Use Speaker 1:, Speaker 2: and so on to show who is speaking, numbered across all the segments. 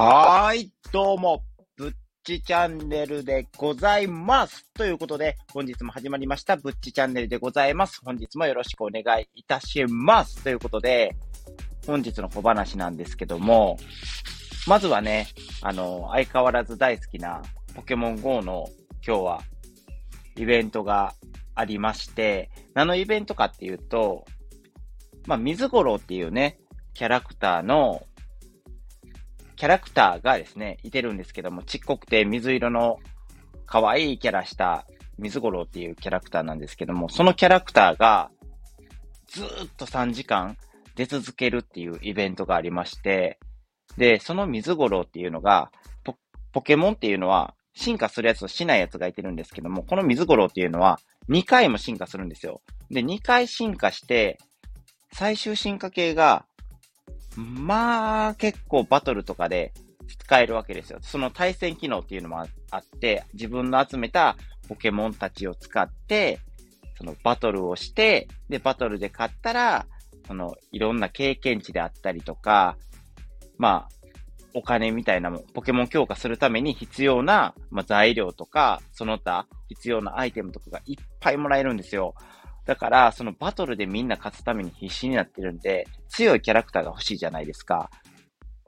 Speaker 1: はーい、どうも、ぶっちチャンネルでございます。ということで、本日も始まりました、ぶっちチャンネルでございます。本日もよろしくお願いいたします。ということで、本日の小話なんですけども、まずはね、あの、相変わらず大好きなポケモン GO の今日はイベントがありまして、何のイベントかっていうと、まあ、水五郎っていうね、キャラクターのキャラクターがですね、いてるんですけども、ちっこくて水色の可愛いキャラした水五郎っていうキャラクターなんですけども、そのキャラクターがずーっと3時間出続けるっていうイベントがありまして、で、その水五郎っていうのが、ポポケモンっていうのは進化するやつとしないやつがいてるんですけども、この水五郎っていうのは2回も進化するんですよ。で、2回進化して、最終進化系がまあ、結構バトルとかで使えるわけですよ。その対戦機能っていうのもあって、自分の集めたポケモンたちを使って、そのバトルをして、で、バトルで勝ったら、そのいろんな経験値であったりとか、まあ、お金みたいなもん、ポケモン強化するために必要な、まあ、材料とか、その他必要なアイテムとかがいっぱいもらえるんですよ。だから、そのバトルでみんな勝つために必死になってるんで、強いキャラクターが欲しいじゃないですか。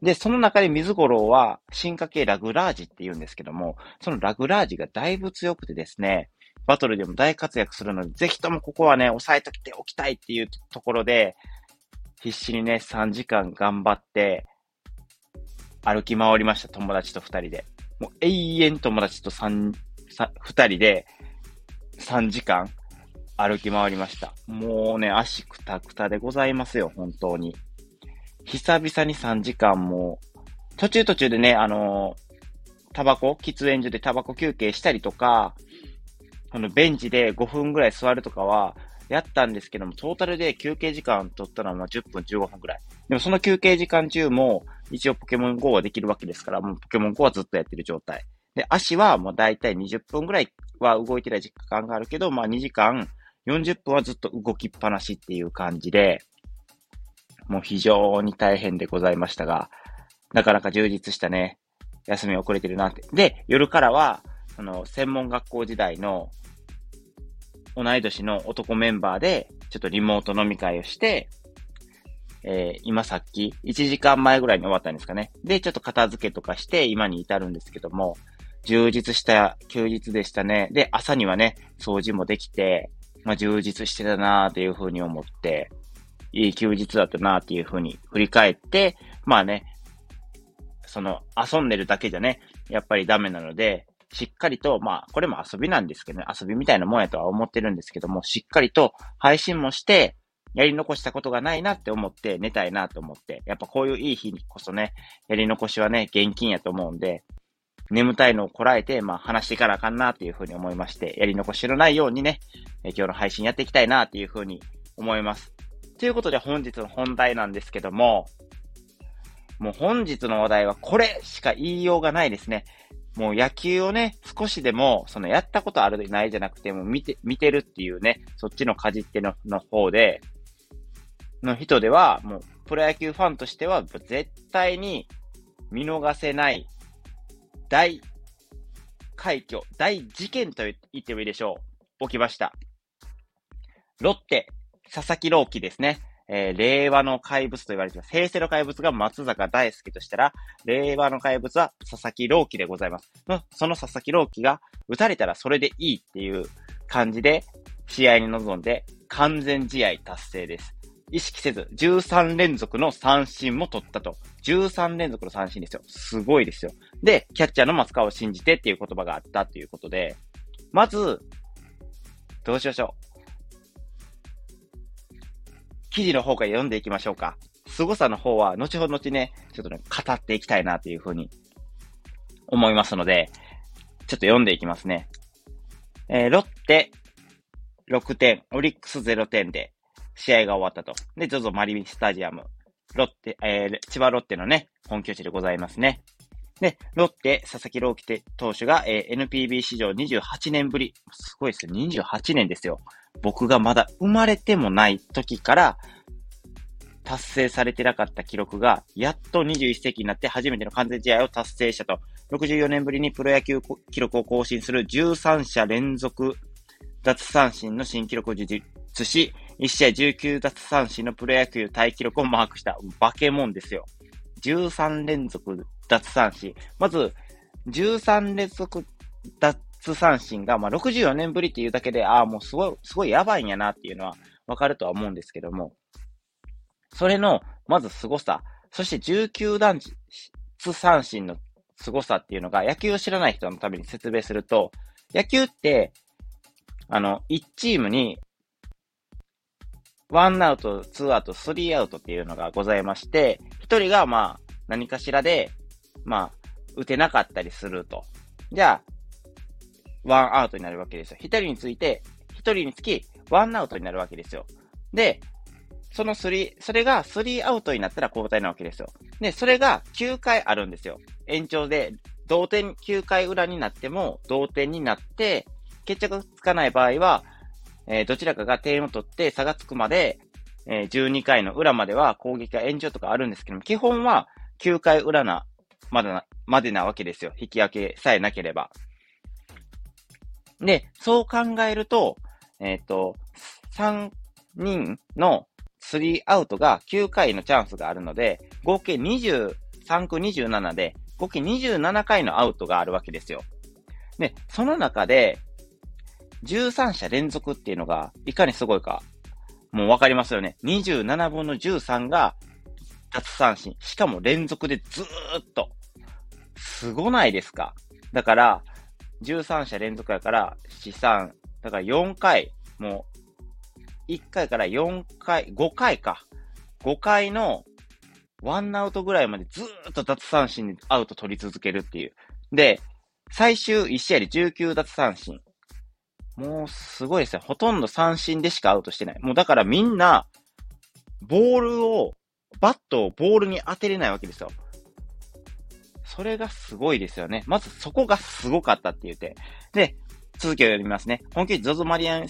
Speaker 1: で、その中で水五郎は進化系ラグラージって言うんですけども、そのラグラージがだいぶ強くてですね、バトルでも大活躍するので、ぜひともここはね、押さえときておきたいっていうところで、必死にね、3時間頑張って、歩き回りました、友達と2人で。もう永遠友達と3、2人で、3時間歩き回りました。もうね、足くたくたでございますよ、本当に。久々に3時間も、途中途中でね、あのー、タバコ、喫煙所でタバコ休憩したりとか、あの、ベンチで5分ぐらい座るとかは、やったんですけども、トータルで休憩時間取ったのはま10分、15分ぐらい。でもその休憩時間中も、一応ポケモン GO はできるわけですから、もうポケモン GO はずっとやってる状態。で、足はもうだいたい20分ぐらいは動いてない時間があるけど、まあ2時間40分はずっと動きっぱなしっていう感じで、もう非常に大変でございましたが、なかなか充実したね、休み遅れてるなって。で、夜からは、その、専門学校時代の、同い年の男メンバーで、ちょっとリモート飲み会をして、えー、今さっき、1時間前ぐらいに終わったんですかね。で、ちょっと片付けとかして、今に至るんですけども、充実した休日でしたね。で、朝にはね、掃除もできて、まあ、充実してたなーっていうふうに思って、いい休日だったなーっていうふうに振り返って、まあね、その遊んでるだけじゃね、やっぱりダメなので、しっかりと、まあ、これも遊びなんですけどね、遊びみたいなもんやとは思ってるんですけども、しっかりと配信もして、やり残したことがないなって思って寝たいなと思って、やっぱこういういい日にこそね、やり残しはね、現金やと思うんで、眠たいのをこらえて、まあ話していかなあかんなっていうふうに思いまして、やり残しのないようにね、え今日の配信やっていきたいなっていうふうに思います。ということで本日の本題なんですけども、もう本日の話題はこれしか言いようがないですね。もう野球をね、少しでも、そのやったことあるないじゃなくて、も見て、見てるっていうね、そっちのかじってのの方で、の人では、もうプロ野球ファンとしては絶対に見逃せない大快挙、大事件と言ってもいいでしょう。起きました。ロッテ、佐々木朗希ですね。えー、令和の怪物と言われています。平成の怪物が松坂大輔としたら、令和の怪物は佐々木朗希でございます。その佐々木朗希が打たれたらそれでいいっていう感じで試合に臨んで完全試合達成です。意識せず、13連続の三振も取ったと。13連続の三振ですよ。すごいですよ。で、キャッチャーの松川を信じてっていう言葉があったということで、まず、どうしましょう。記事の方から読んでいきましょうか。凄さの方は、後ほど後ね、ちょっとね、語っていきたいなというふうに思いますので、ちょっと読んでいきますね。えー、ロッテ6点、オリックス0点で、試合が終わったと。で、ゾゾマリンスタジアム。ロッテ、えー、千葉ロッテのね、本拠地でございますね。で、ロッテ、佐々木朗希投手が、えー、NPB 史上28年ぶり。すごいですよ。28年ですよ。僕がまだ生まれてもない時から、達成されてなかった記録が、やっと21世紀になって初めての完全試合を達成したと。64年ぶりにプロ野球記録を更新する13者連続奪三振の新記録を樹立し、1試合19奪三振のプロ野球タイ記録をマークした化け物ですよ。13連続奪三振。まず、13連続奪三振が、まあ、64年ぶりっていうだけで、ああ、もうすごい、すごいやばいんやなっていうのはわかるとは思うんですけども、それの、まず凄さ、そして19段三振の凄さっていうのが、野球を知らない人のために説明すると、野球って、あの、1チームに、1アウト、2アウト、3アウトっていうのがございまして、1人がまあ、何かしらで、まあ、打てなかったりすると。じゃあ、1アウトになるわけですよ。1人について、1人につき、1アウトになるわけですよ。で、その3、それが3アウトになったら交代なわけですよ。で、それが9回あるんですよ。延長で、同点9回裏になっても同点になって、決着つかない場合は、えー、どちらかが点を取って差がつくまで、えー、12回の裏までは攻撃が延長とかあるんですけども、基本は9回裏な、まだな、までなわけですよ。引き分けさえなければ。で、そう考えると、えっ、ー、と、3人の3アウトが9回のチャンスがあるので、合計23区27で、合計27回のアウトがあるわけですよ。で、その中で、13者連続っていうのが、いかにすごいか、もうわかりますよね。27分の13が、奪三振。しかも連続でずーっと。すごないですかだから、13者連続やから、4、3、だから4回、もう、1回から4回、5回か。5回のワンアウトぐらいまでずーっと奪三振にアウト取り続けるっていう。で、最終1試合で19奪三振。もうすごいですね。ほとんど三振でしかアウトしてない。もうだからみんな、ボールを、バットをボールに当てれないわけですよ。それがすごいですよね。まずそこがすごかったって言って。で、続きを読みますね。本気 ZOZO マリアン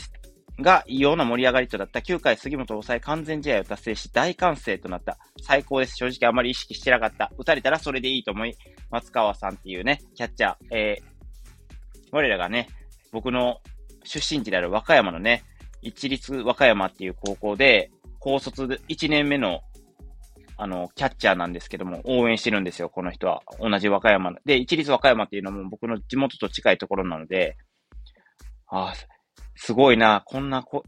Speaker 1: が異様な盛り上がりとなった9回杉本を抑え完全試合を達成し大歓声となった。最高です。正直あまり意識してなかった。打たれたらそれでいいと思い、松川さんっていうね、キャッチャー、えー、我らがね、僕の出身地である和歌山のね、一律和歌山っていう高校で、高卒1年目のあの、キャッチャーなんですけども、応援してるんですよ、この人は。同じ和歌山で、一律和歌山っていうのも僕の地元と近いところなので、ああ、すごいな、こんな子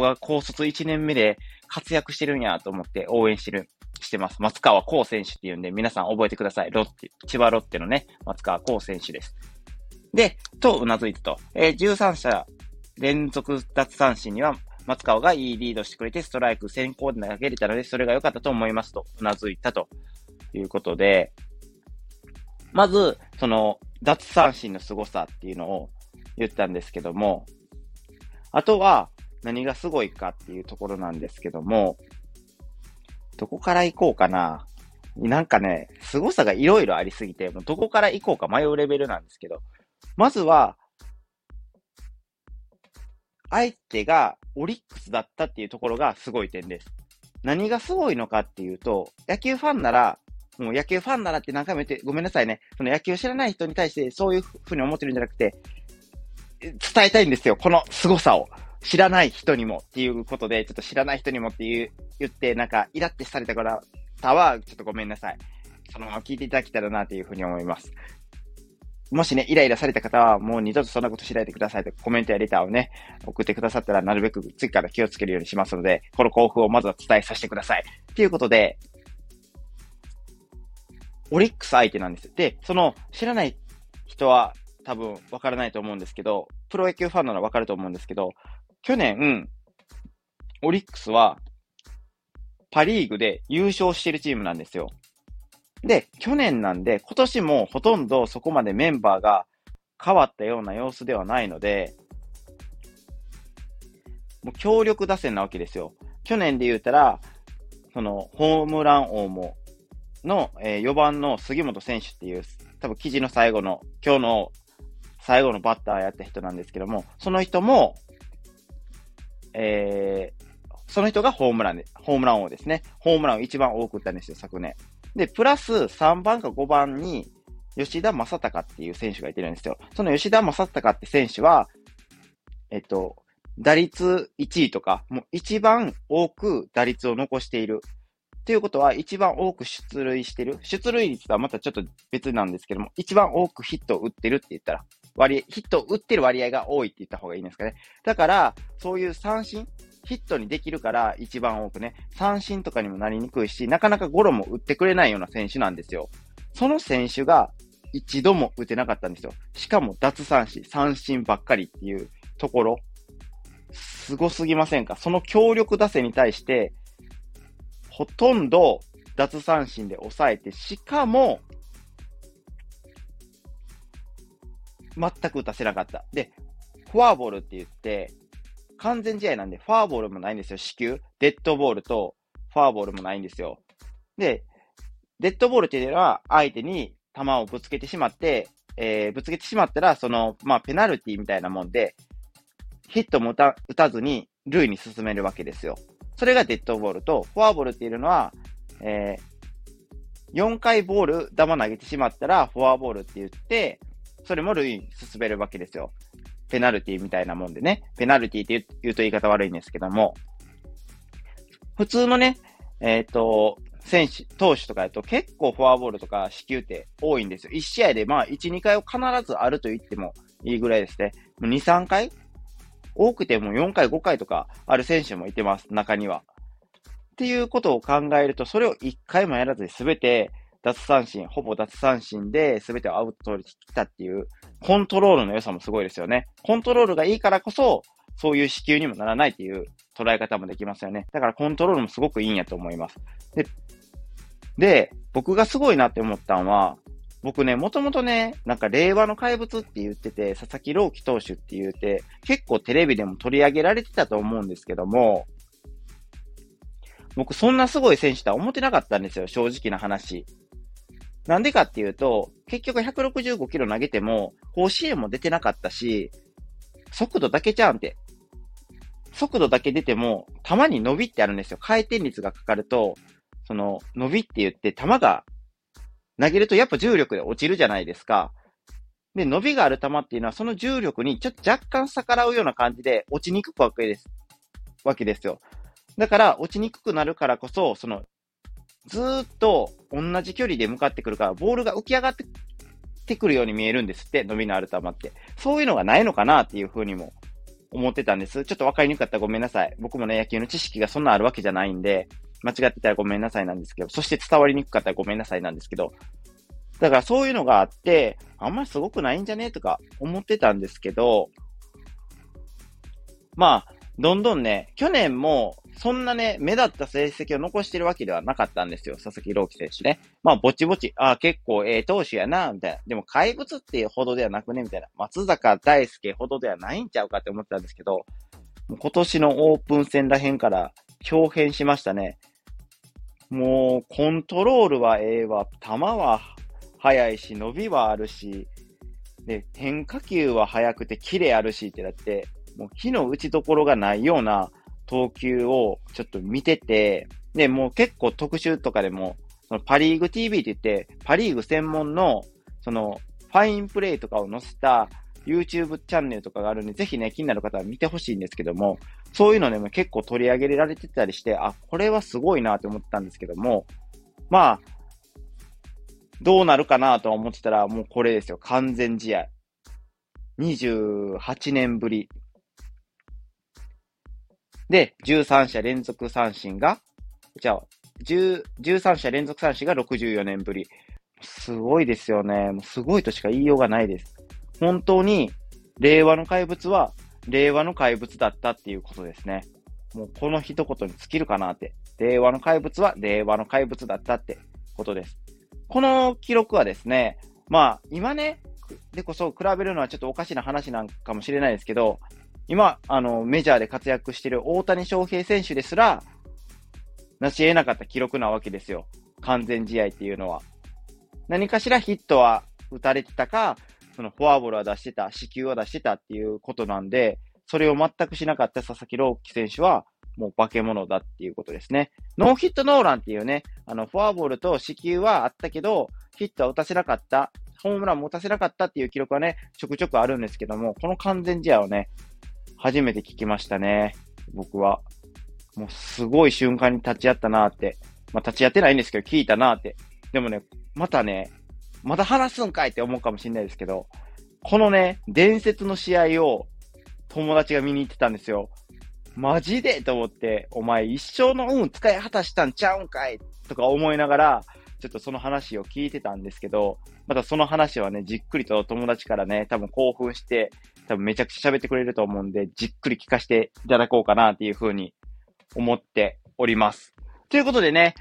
Speaker 1: が高卒1年目で活躍してるんやと思って応援してる、してます。松川幸選手っていうんで、皆さん覚えてください。ロッテ、千葉ロッテのね、松川幸選手です。で、とうなずいたと。えー、13者連続奪三振には松川がいいリードしてくれて、ストライク先行で投げれたので、それが良かったと思いますと、うなずいたということで、まず、その、脱三振の凄さっていうのを言ったんですけども、あとは、何がすごいかっていうところなんですけども、どこから行こうかな。なんかね、凄さがいろいろありすぎて、もうどこから行こうか迷うレベルなんですけど、まずは、相手がオリックスだったっていうところがすごい点です。何がすごいのかっていうと、野球ファンなら、もう野球ファンならって何回も言って、ごめんなさいね。その野球を知らない人に対してそういうふうに思ってるんじゃなくて、伝えたいんですよ。この凄さを。知らない人にもっていうことで、ちょっと知らない人にもっていう、言って、なんか、イラってされた方は、ちょっとごめんなさい。そのまま聞いていただけたらなというふうに思います。もしね、イライラされた方は、もう二度とそんなことしないでくださいとコメントやレターをね、送ってくださったら、なるべく次から気をつけるようにしますので、この興奮をまずは伝えさせてください。ということで、オリックス相手なんです。で、その、知らない人は多分わからないと思うんですけど、プロ野球ファンならわかると思うんですけど、去年、オリックスは、パリーグで優勝してるチームなんですよ。で、去年なんで、今年もほとんどそこまでメンバーが変わったような様子ではないので、もう強力打線なわけですよ。去年で言うたら、その、ホームラン王も、の、えー、4番の杉本選手っていう、多分記事の最後の、今日の最後のバッターやった人なんですけども、その人も、えー、その人がホームランで、ホームラン王ですね。ホームランを一番多く打ったんですよ、昨年。で、プラス3番か5番に、吉田正尚っていう選手がいてるんですよ。その吉田正尚って選手は、えっと、打率1位とか、もう一番多く打率を残している。っていうことは、一番多く出塁してる。出塁率とはまたちょっと別なんですけども、一番多くヒットを打ってるって言ったら、割ヒットを打ってる割合が多いって言った方がいいんですかね。だから、そういう三振、ヒットにできるから一番多くね、三振とかにもなりにくいし、なかなかゴロも打ってくれないような選手なんですよ。その選手が一度も打てなかったんですよ。しかも脱三振、三振ばっかりっていうところ、すごすぎませんか？その強力打線に対して、ほとんど脱三振で抑えて、しかも、全く打たせなかった。で、フォアボールって言って、完全試合なんで、フォアボールもないんですよ、死球。デッドボールとフォアボールもないんですよ。で、デッドボールっていうのは、相手に球をぶつけてしまって、えー、ぶつけてしまったら、その、まあ、ペナルティみたいなもんで、ヒットも打た打たずに、塁に進めるわけですよ。それがデッドボールと、フォアボールっていうのは、えー、4回ボール、球投げてしまったら、フォアボールって言って、それも塁に進めるわけですよ。ペナルティみたいなもんでね。ペナルティって言うと言い方悪いんですけども、普通のね、えっ、ー、と、選手、投手とかだと結構フォアボールとか死球って多いんですよ。1試合でまあ1、2回を必ずあると言ってもいいぐらいですね。2、3回？多くても4回、5回とかある選手もいてます、中には。っていうことを考えると、それを1回もやらずに全て脱三振、ほぼ脱三振で全てをアウト取りきたっていう、コントロールの良さもすごいですよね。コントロールがいいからこそ、そういう支給にもならないっていう捉え方もできますよね。だからコントロールもすごくいいんやと思います。で、で僕がすごいなって思ったのは、僕ね、もともとね、なんか令和の怪物って言ってて、佐々木朗希投手って言って、結構テレビでも取り上げられてたと思うんですけども、僕そんなすごい選手とは思ってなかったんですよ、正直な話。なんでかっていうと、結局165キロ投げても、甲子園も出てなかったし、速度だけちゃうんて。速度だけ出ても、球に伸びってあるんですよ。回転率がかかると、その、伸びって言って、球が投げるとやっぱ重力で落ちるじゃないですか。で、伸びがある球っていうのは、その重力にちょっと若干逆らうような感じで落ちにくくわけです。わけですよ。だから、落ちにくくなるからこそ、そのずっと同じ距離で向かってくるから、ボールが浮き上がってくるように見えるんですって、伸びのある球って。そういうのがないのかなっていうふうにも思ってたんです。ちょっとわかりにくかったらごめんなさい。僕もね、野球の知識がそんなあるわけじゃないんで、間違ってたらごめんなさいなんですけど、そして伝わりにくかったらごめんなさいなんですけど、だからそういうのがあって、あんまりすごくないんじゃねとか思ってたんですけど、まあ、どんどんね、去年もそんなね、目立った成績を残してるわけではなかったんですよ。佐々木朗希選手ね。まあ、ぼちぼち、ああ、結構ええ投手やな、みたいな。でも怪物っていうほどではなくね、みたいな。松坂大輔ほどではないんちゃうかって思ったんですけど、今年のオープン戦らへんから表変しましたね。もう、コントロールはええわ、球は速いし、伸びはあるし、で、変化球は速くてキレあるしってなって、もう火の打ちどころがないような投球をちょっと見てて、で、もう結構特集とかでも、そのパリーグ TV って言って、パリーグ専門の、その、ファインプレイとかを載せた YouTube チャンネルとかがあるんで、ぜひね、気になる方は見てほしいんですけども、そういうのでも結構取り上げられてたりして、あ、これはすごいなって思ったんですけども、まあ、どうなるかなと思ってたら、もうこれですよ。完全試合。28年ぶり。で、13者連続三振が、じゃあ、13者連続三振が64年ぶり。すごいですよね。すごいとしか言いようがないです。本当に、令和の怪物は、令和の怪物だったっていうことですね。もうこの一言に尽きるかなって。令和の怪物は令和の怪物だったってことです。この記録はですね、まあ、今ね、でこそ比べるのはちょっとおかしな話なんかもしれないですけど、今、あの、メジャーで活躍している大谷翔平選手ですら、成し得なかった記録なわけですよ。完全試合っていうのは。何かしらヒットは打たれてたか、そのフォアボールは出してた、死球は出してたっていうことなんで、それを全くしなかった佐々木朗希選手は、もう化け物だっていうことですね。ノーヒットノーランっていうね、あの、フォアボールと四球はあったけど、ヒットは打たせなかった、ホームランも打たせなかったっていう記録はね、ちょくちょくあるんですけども、この完全試合をね、初めて聞きましたね。僕は。もうすごい瞬間に立ち会ったなって。まあ、立ち会ってないんですけど、聞いたなって。でもね、またね、まだ話すんかいって思うかもしれないですけど、このね、伝説の試合を友達が見に行ってたんですよ。マジで？と思って、お前一生の運使い果たしたんちゃうんかい？とか思いながら、ちょっとその話を聞いてたんですけど、またその話はね、じっくりと友達からね、多分興奮して、多分めちゃくちゃ喋ってくれると思うんで、じっくり聞かせていただこうかなっていうふうに思っております。ということでね、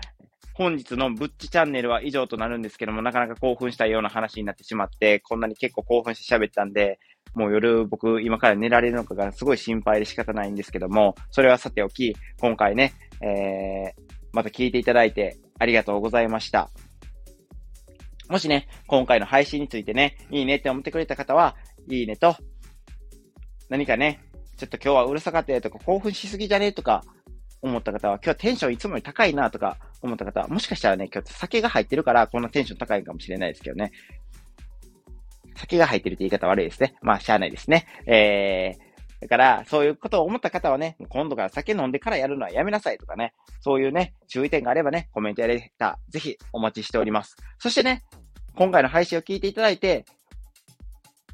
Speaker 1: 本日のぶっちチャンネルは以上となるんですけども、なかなか興奮したような話になってしまって、こんなに結構興奮して喋ったんで、もう夜僕今から寝られるのかがすごい心配で仕方ないんですけども、それはさておき、今回ね、えー、また聞いていただいてありがとうございました。もしね、今回の配信についてね、いいねって思ってくれた方は、いいねと、何かね、ちょっと今日はうるさかったよとか、興奮しすぎじゃねとか、思った方は、今日テンションいつもより高いなとか思った方は、もしかしたらね、今日酒が入ってるから、こんなテンション高いかもしれないですけどね。酒が入ってるって言い方悪いですね。まあ、しゃあないですね。えー、だから、そういうことを思った方はね、今度から酒飲んでからやるのはやめなさいとかね、そういうね、注意点があればね、コメントやれた、ぜひお待ちしております。そしてね、今回の配信を聞いていただいて、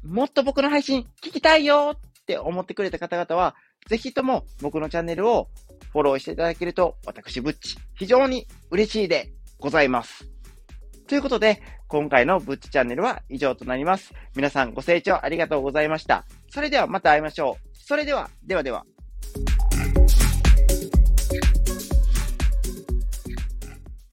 Speaker 1: もっと僕の配信聞きたいよって思ってくれた方々は、ぜひとも僕のチャンネルをフォローしていただけると、私、ブッチ、非常に嬉しいでございます。ということで、今回のブッチチャンネルは以上となります。皆さんご清聴ありがとうございました。それではまた会いましょう。それでは、ではでは。